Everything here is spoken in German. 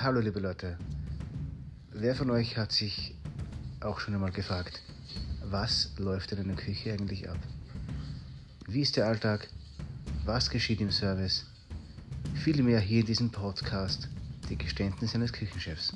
Hallo liebe Leute, wer von euch hat sich auch schon einmal gefragt, was läuft in einer Küche eigentlich ab? Wie ist der Alltag? Was geschieht im Service? Vielmehr hier in diesem Podcast, die Geständnisse eines Küchenchefs.